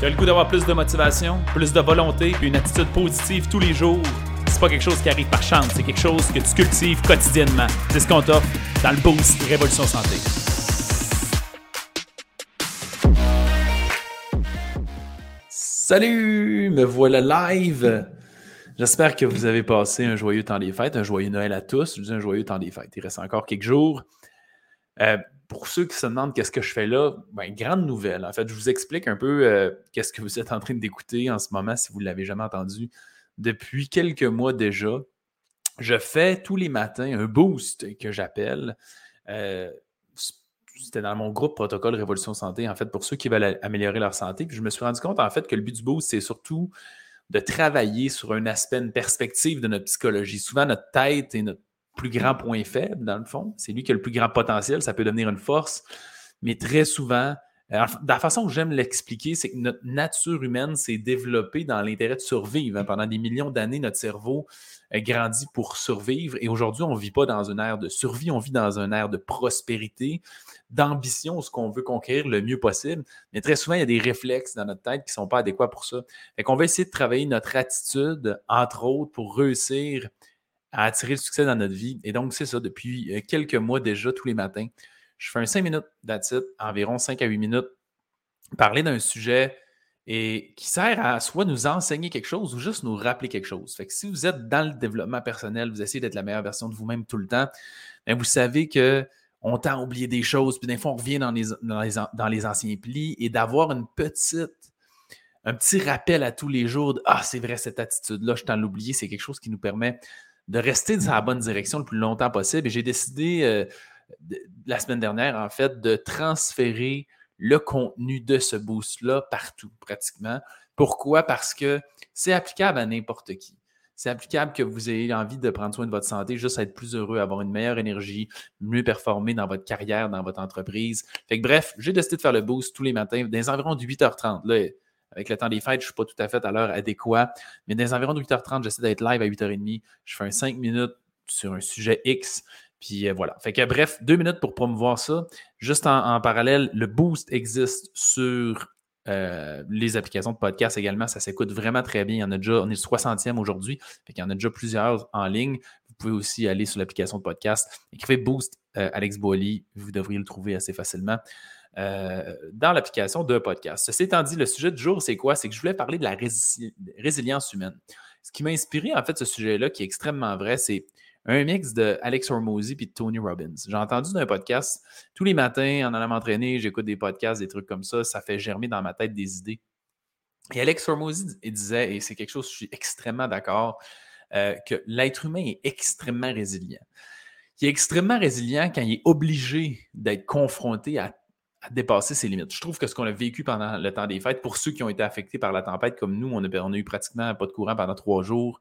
Tu as le goût d'avoir plus de motivation, plus de volonté, puis une attitude positive tous les jours? C'est pas quelque chose qui arrive par chance, c'est quelque chose que tu cultives quotidiennement. C'est ce qu'on t'offre dans le Boost Révolution Santé. Salut, me voilà live. J'espère que vous avez passé un joyeux temps des fêtes, un joyeux Noël à tous. Je dis un joyeux temps des fêtes. Il reste encore quelques jours. Euh, pour ceux qui se demandent qu'est-ce que je fais là, ben, grande nouvelle. En fait, je vous explique un peu euh, qu'est-ce que vous êtes en train d'écouter en ce moment si vous ne l'avez jamais entendu. Depuis quelques mois déjà, je fais tous les matins un boost que j'appelle. Euh, c'était dans mon groupe Protocole Révolution Santé, en fait, pour ceux qui veulent améliorer leur santé. Puis je me suis rendu compte, en fait, que le but du boost, c'est surtout de travailler sur un aspect, une perspective de notre psychologie. Souvent, notre tête et notre plus grand point faible, dans le fond. C'est lui qui a le plus grand potentiel, ça peut devenir une force. Mais très souvent, euh, la façon que j'aime l'expliquer, c'est que notre nature humaine s'est développée dans l'intérêt de survivre. Hein. Pendant des millions d'années, notre cerveau a grandi pour survivre. Et aujourd'hui, on ne vit pas dans une ère de survie, on vit dans une ère de prospérité, d'ambition, ce qu'on veut conquérir le mieux possible. Mais très souvent, il y a des réflexes dans notre tête qui ne sont pas adéquats pour ça. Et qu'on va essayer de travailler notre attitude, entre autres, pour réussir à attirer le succès dans notre vie. Et donc, c'est ça, depuis euh, quelques mois déjà, tous les matins, je fais un 5 minutes that's environ 5 à 8 minutes, parler d'un sujet et qui sert à soit nous enseigner quelque chose ou juste nous rappeler quelque chose. Fait que si vous êtes dans le développement personnel, vous essayez d'être la meilleure version de vous-même tout le temps, bien vous savez que on tend à oublier des choses, puis des fois on revient dans les, dans les, anciens plis et d'avoir une petite un petit rappel à tous les jours de Ah, c'est vrai, cette attitude-là, je t'en l'oublier, c'est quelque chose qui nous permet de rester dans la bonne direction le plus longtemps possible. Et j'ai décidé euh, la semaine dernière, en fait, de transférer le contenu de ce boost-là partout, pratiquement. Pourquoi? Parce que c'est applicable à n'importe qui. C'est applicable que vous ayez envie de prendre soin de votre santé, juste être plus heureux, avoir une meilleure énergie, mieux performer dans votre carrière, dans votre entreprise. Fait que bref, j'ai décidé de faire le boost tous les matins, dans les environs de 8h30. Là, avec le temps des fêtes, je ne suis pas tout à fait à l'heure adéquate. Mais dans les environs de 8h30, j'essaie d'être live à 8h30. Je fais un 5 minutes sur un sujet X. Puis euh, voilà. Fait que bref, deux minutes pour promouvoir ça. Juste en, parallèle, le boost existe sur euh, les applications de podcast également. Ça s'écoute vraiment très bien. Il y en a déjà, on est 60e aujourd'hui. Qu'il y en a déjà plusieurs en ligne. Vous pouvez aussi aller sur l'application de podcast. Écrivez Boost euh, Alex Boily. Vous devriez le trouver assez facilement. Euh, dans l'application de podcast. Ceci étant dit, le sujet du jour, c'est quoi? C'est que je voulais parler de la résilience humaine. Ce qui m'a inspiré, en fait, ce sujet-là, qui est extrêmement vrai, c'est un mix de Alex Hormozy et de Tony Robbins. J'ai entendu dans un podcast tous les matins en allant m'entraîner, j'écoute des podcasts, des trucs comme ça, ça fait germer dans ma tête des idées. Et Alex Hormozy disait, et c'est quelque chose, je suis extrêmement d'accord, euh, que l'être humain est extrêmement résilient. Il est extrêmement résilient quand il est obligé d'être confronté à dépasser ses limites. Je trouve que ce qu'on a vécu pendant le temps des fêtes, pour ceux qui ont été affectés par la tempête, comme nous, on a, eu pratiquement pas de courant pendant trois jours.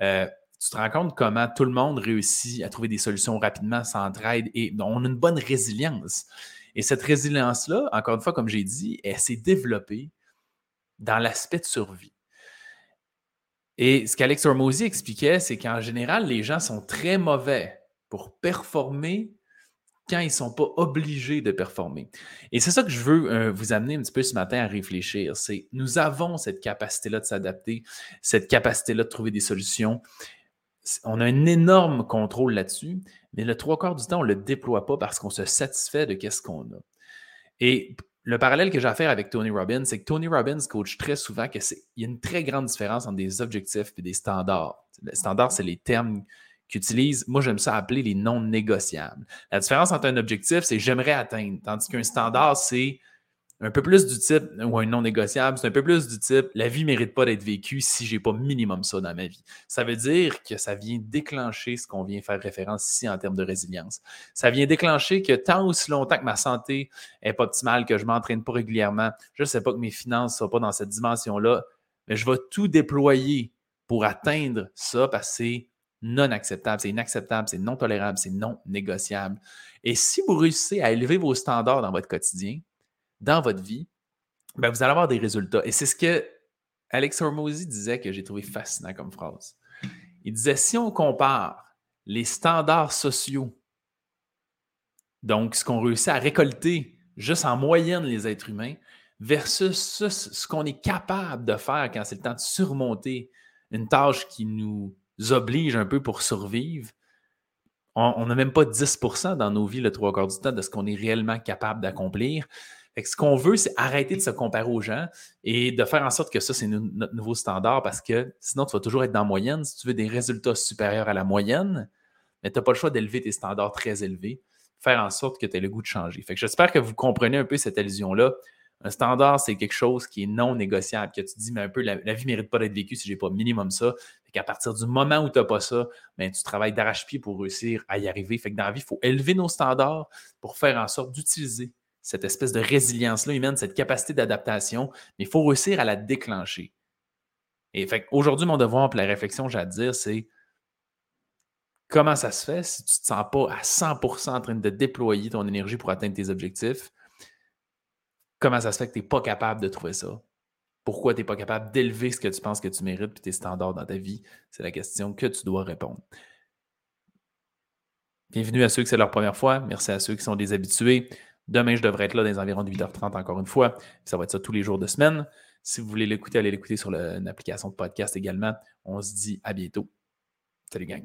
Euh, tu te rends compte comment tout le monde réussit à trouver des solutions rapidement, s'entraide et on a une bonne résilience. Et cette résilience-là, encore une fois, comme j'ai dit, elle s'est développée dans l'aspect de survie. Et ce qu'Alex Hormozy expliquait, c'est qu'en général, les gens sont très mauvais pour performer quand ils ne sont pas obligés de performer. Et c'est ça que je veux euh, vous amener un petit peu ce matin à réfléchir. C'est nous avons cette capacité-là de s'adapter, cette capacité-là de trouver des solutions. On a un énorme contrôle là-dessus, mais le trois quarts du temps, on ne le déploie pas parce qu'on se satisfait de ce qu'on a. Et le parallèle que j'ai à faire avec Tony Robbins, c'est que Tony Robbins coach très souvent qu'il y a une très grande différence entre des objectifs et des standards. Les standards, c'est les termes qu'utilise, moi j'aime ça appeler les non négociables. La différence entre un objectif, c'est j'aimerais atteindre, tandis qu'un standard, c'est un peu plus du type, ou un non négociable, c'est un peu plus du type, la vie ne mérite pas d'être vécue si je n'ai pas minimum ça dans ma vie. Ça veut dire que ça vient déclencher ce qu'on vient faire référence ici en termes de résilience. Ça vient déclencher que tant aussi longtemps que ma santé n'est pas optimale, que je ne m'entraîne pas régulièrement, je sais pas que mes finances ne sont pas dans cette dimension-là, mais je vais tout déployer pour atteindre ça parce que non acceptable, c'est inacceptable, c'est non tolérable, c'est non négociable. Et si vous réussissez à élever vos standards dans votre quotidien, dans votre vie, ben vous allez avoir des résultats. Et c'est ce que Alex Hormozy disait que j'ai trouvé fascinant comme phrase. Il disait si on compare les standards sociaux, donc ce qu'on réussit à récolter juste en moyenne les êtres humains, versus ce qu'on est capable de faire quand c'est le temps de surmonter une tâche qui nous oblige un peu pour survivre, on n'a même pas 10% dans nos vies le trois quarts du temps de ce qu'on est réellement capable d'accomplir. Ce qu'on veut, c'est arrêter de se comparer aux gens et de faire en sorte que ça, c'est notre nouveau standard parce que sinon, tu vas toujours être dans la moyenne. Si tu veux des résultats supérieurs à la moyenne, mais tu n'as pas le choix d'élever tes standards très élevés, faire en sorte que tu aies le goût de changer. J'espère que vous comprenez un peu cette allusion-là. Un standard, c'est quelque chose qui est non négociable, que tu dis, mais un peu, la, vie ne mérite pas d'être vécue si je n'ai pas minimum ça. Fait qu'à partir du moment où tu n'as pas ça, ben, tu travailles d'arrache-pied pour réussir à y arriver. Fait que dans la vie, il faut élever nos standards pour faire en sorte d'utiliser cette espèce de résilience-là humaine, cette capacité d'adaptation, mais il faut réussir à la déclencher. Et fait aujourd'hui, mon devoir pour la réflexion, j'ai à dire, c'est comment ça se fait si tu ne te sens pas à 100% en train de déployer ton énergie pour atteindre tes objectifs? Comment ça se fait que tu n'es pas capable de trouver ça? Pourquoi tu n'es pas capable d'élever ce que tu penses que tu mérites et tes standards dans ta vie? C'est la question que tu dois répondre. Bienvenue à ceux qui c'est leur première fois. Merci à ceux qui sont des habitués. Demain, je devrais être là dans les environs de 8h30 encore une fois. Ça va être ça tous les jours de semaine. Si vous voulez l'écouter, allez l'écouter sur une application de podcast également. On se dit à bientôt. Salut gang.